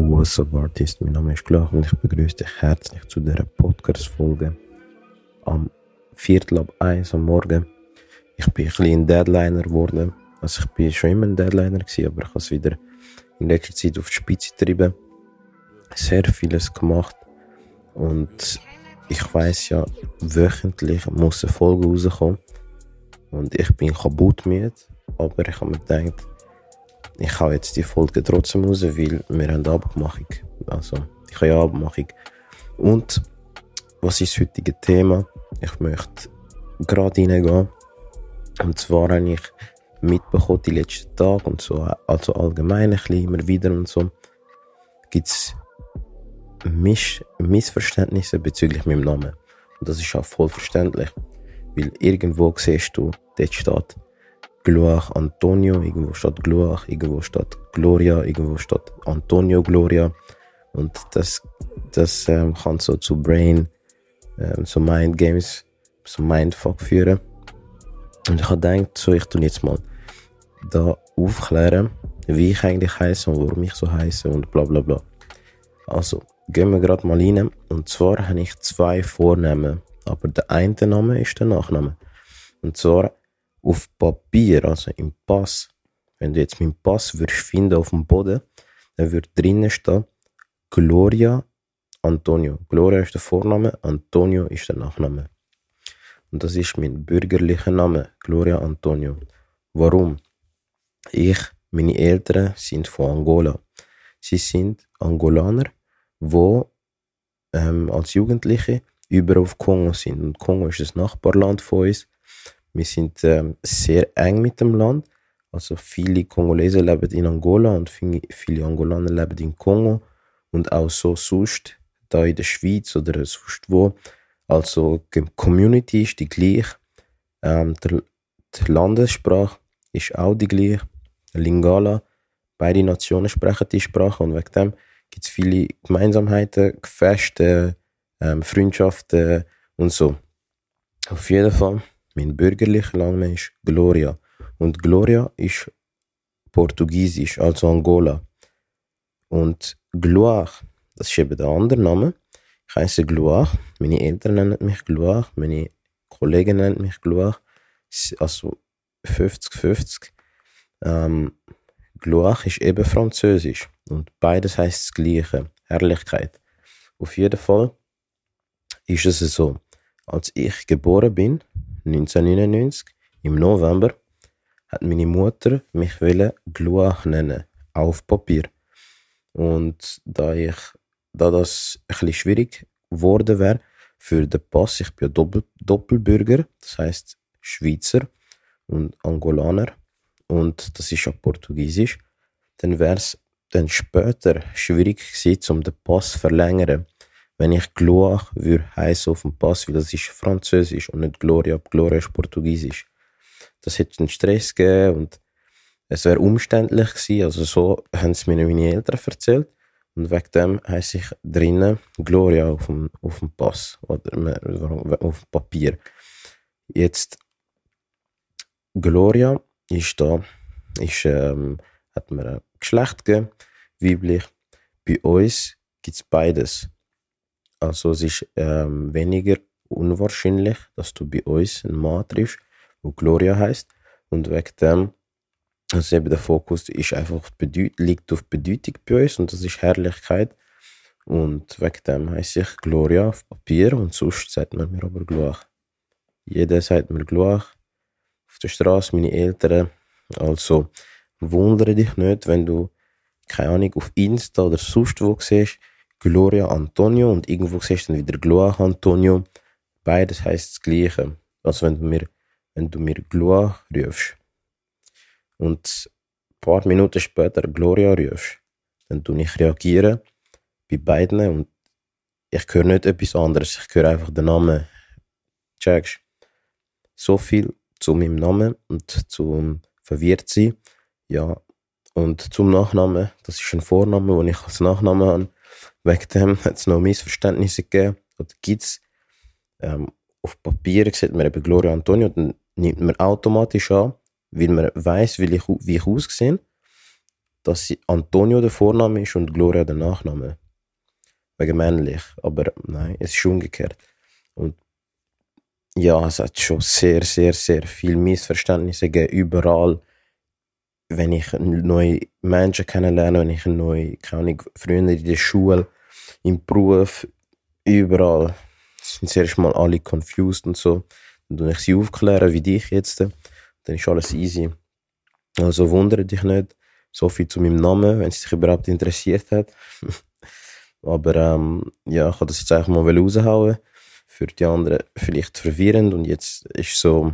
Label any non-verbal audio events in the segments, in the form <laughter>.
What's up Artist? Mein Name ist Glach und ich begrüße dich herzlich zu dieser Podcast-Folge am Viertel ab eins am Morgen. Ich bin ein bisschen Deadliner geworden. Also ich bin schon immer ein Deadliner gewesen, aber ich habe es wieder in letzter Zeit auf die Spitze getrieben. Sehr vieles gemacht und ich weiß ja, wöchentlich muss eine Folge rauskommen und ich bin kaputt müde, aber ich habe mir gedacht, ich hau jetzt die Folge trotzdem raus, weil wir haben Abmachung. Also, ich habe ja Abmachung. Und, was ist das heutige Thema? Ich möchte gerade reingehen. Und zwar habe ich mitbekommen, die letzten Tage und so, also allgemein ein bisschen immer wieder und so, gibt's Miss Missverständnisse bezüglich meinem Namen. Und das ist auch voll verständlich. Weil irgendwo siehst du, dort steht Gloire Antonio, irgendwo steht Gloire, irgendwo steht Gloria, irgendwo steht Antonio Gloria. Und das, das ähm, kann so zu Brain, ähm, so Mind Games, so Mindfuck führen. Und ich habe gedacht, so, ich tu jetzt mal da aufklären, wie ich eigentlich heiße und warum ich so heiße und bla bla bla. Also, gehen wir gerade mal rein. Und zwar habe ich zwei Vornamen, aber der eine Name ist der Nachname. Und zwar auf Papier, also im Pass, wenn du jetzt meinen Pass würdest finden auf dem Boden, dann würde drinnen stehen Gloria Antonio. Gloria ist der Vorname, Antonio ist der Nachname. Und das ist mein bürgerlicher Name, Gloria Antonio. Warum? Ich, meine Eltern sind von Angola. Sie sind Angolaner, wo ähm, als Jugendliche über auf Kongo sind. Und Kongo ist das Nachbarland von uns. Wir sind ähm, sehr eng mit dem Land. Also viele Kongolesen leben in Angola und viele Angolaner leben in Kongo und auch so sonst da in der Schweiz oder sonst wo. Also die Community ist die gleiche. Ähm, der, die Landessprache ist auch die gleiche. Lingala. Beide Nationen sprechen die Sprache und wegen dem gibt es viele Gemeinsamkeiten, Feste, ähm, Freundschaften und so. Auf jeden Fall mein bürgerlicher Name ist Gloria. Und Gloria ist Portugiesisch, also Angola. Und Gloire, das ist eben der andere Name. Ich heiße Gloire. Meine Eltern nennen mich Gloire. Meine Kollegen nennen mich Gloire. Also 50-50. Ähm, Gloire ist eben Französisch. Und beides heißt das Gleiche. Herrlichkeit. Auf jeden Fall ist es so. Als ich geboren bin, 1999, im November, hat meine Mutter mich Gloire nennen, auf Papier. Und da ich, da das ein schwierig geworden wäre für den Pass, ich bin Doppel, Doppelbürger, das heißt Schweizer und Angolaner und das ist ja Portugiesisch, dann wäre es dann später schwierig gewesen, um den Pass zu verlängern wenn ich Gloire würde heißen auf dem Pass, weil das ist Französisch und nicht Gloria, Gloria ist Portugiesisch. Das hätte einen Stress gegeben und es wäre umständlich gewesen. Also so haben es mir meine Eltern erzählt. Und wegen dem heiße ich drinnen Gloria auf dem, auf dem Pass oder auf dem Papier. Jetzt Gloria ist da, ist, ähm, hat mir ein Geschlecht gegeben, weiblich. Bei uns gibt es beides. Also es ist ähm, weniger unwahrscheinlich, dass du bei uns einen Mann triffst, der Gloria heißt. Und wegen dem, also eben der Fokus ist einfach Bedeut liegt auf Bedeutung bei uns und das ist Herrlichkeit. Und wegen dem heißt ich Gloria auf Papier und sonst sagt man mir aber Gloire. Jeder sagt mir Gloire. Auf der Straße, meine Eltern. Also wundere dich nicht, wenn du, keine Ahnung, auf Insta oder sonst wo siehst, Gloria Antonio und irgendwo siehst du dann wieder Gloria Antonio. Beides heißt das Gleiche. Also wenn du mir, wenn du mir Gloria rufst und ein paar Minuten später Gloria rufst, dann tue ich reagieren bei beiden und ich höre nicht etwas anderes. Ich höre einfach den Namen. Checkst. So viel zu meinem Namen und zum verwirrt sein. Ja. Und zum Nachnamen. Das ist ein Vorname, den ich als Nachname habe. Wegen dem hat es noch Missverständnisse gegeben. Oder gibt es ähm, auf Papier sieht man eben Gloria Antonio, dann nimmt man automatisch an, weil man weiß, wie ich, wie ich aussehe, dass Antonio der Vorname ist und Gloria der Nachname. Wegen männlich. Aber nein, es ist umgekehrt. Und ja, es hat schon sehr, sehr, sehr viel Missverständnisse gegeben, überall. Wenn ich neue Menschen kennenlerne, wenn ich neue, keine früher in der Schule, im Beruf, überall sind zuerst mal alle confused und so. Dann ich sie aufklären, wie dich jetzt. Dann ist alles easy. Also wundere dich nicht. So viel zu meinem Namen, wenn es dich überhaupt interessiert hat. <laughs> Aber ähm, ja, ich wollte das jetzt einfach mal raushauen für die anderen vielleicht verwirrend und jetzt ist so,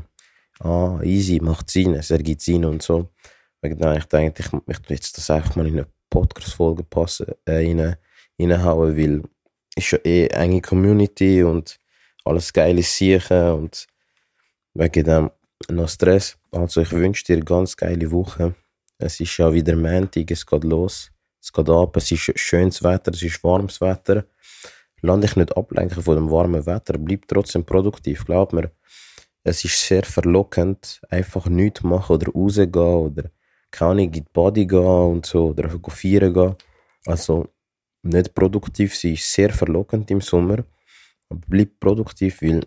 ah, easy, macht Sinn, es ergibt Sinn und so. Wegen dem, ich denke, ich möchte das einfach mal in eine Podcast-Folge passen, äh, rein, reinhauen, weil ist ja eh enge Community und alles geile Sicher und wegen dem noch Stress. Also ich wünsche dir eine ganz geile Woche. Es ist ja wieder Montag, es geht los. Es geht ab, es ist schönes Wetter, es ist warmes Wetter lass dich nicht ablenken von dem warmen Wetter, bleib trotzdem produktiv. Glaub mir, es ist sehr verlockend, einfach nichts machen oder rausgehen oder keine Ahnung, in die Body gehen und so oder feiern gehen. Also nicht produktiv sein ist sehr verlockend im Sommer, aber bleib produktiv, weil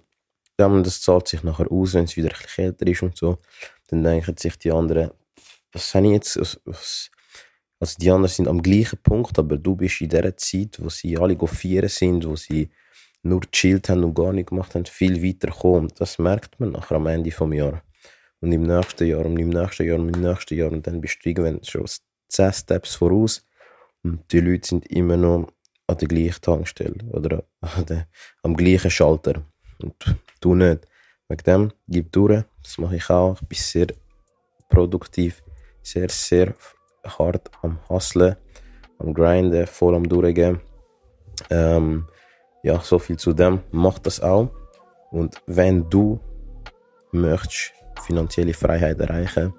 das zahlt sich nachher aus, wenn es wieder ein kälter ist und so. Dann denken sich die anderen, was habe ich jetzt, was, also die anderen sind am gleichen Punkt, aber du bist in der Zeit, wo sie alle feiern sind, wo sie nur chillt haben und gar nichts gemacht haben, viel weiter gekommen. Das merkt man nachher am Ende vom Jahr. Und im nächsten Jahr und im nächsten Jahr und im nächsten Jahr und dann bist du irgendwann schon 10 Steps voraus und die Leute sind immer noch an der gleichen Tankstelle oder der, am gleichen Schalter. Und du nicht. Wegen dem, gib durch, das mache ich auch. Ich bin sehr produktiv, sehr, sehr hart am Hustlen, am Grinden, voll am Durchgehen. Ähm, ja, so viel zu dem. Mach das auch. Und wenn du möchtest finanzielle Freiheit erreichen,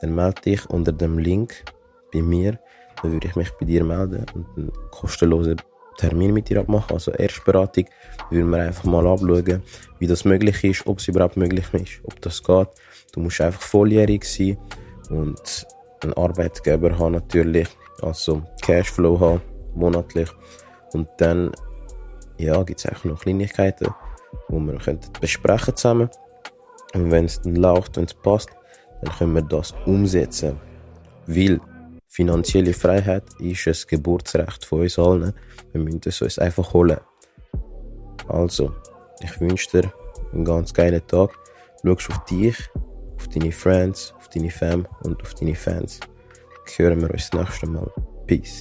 dann melde dich unter dem Link bei mir. Dann würde ich mich bei dir melden und einen kostenlosen Termin mit dir abmachen, also Erstberatung. Würden wir einfach mal abschauen, wie das möglich ist, ob es überhaupt möglich ist, ob das geht. Du musst einfach volljährig sein und einen Arbeitgeber haben natürlich, also Cashflow haben, monatlich. Und dann, ja, gibt es auch noch Kleinigkeiten, die wir könnten besprechen zusammen. Und wenn es läuft, wenn es passt, dann können wir das umsetzen. Weil finanzielle Freiheit ist ein Geburtsrecht von uns allen. Wir müssen es uns einfach holen. Also, ich wünsche dir einen ganz geilen Tag. Schau auf dich, auf deine Friends, auf deine Fam und auf deine Fans. Hören wir uns das nächste Mal. Peace.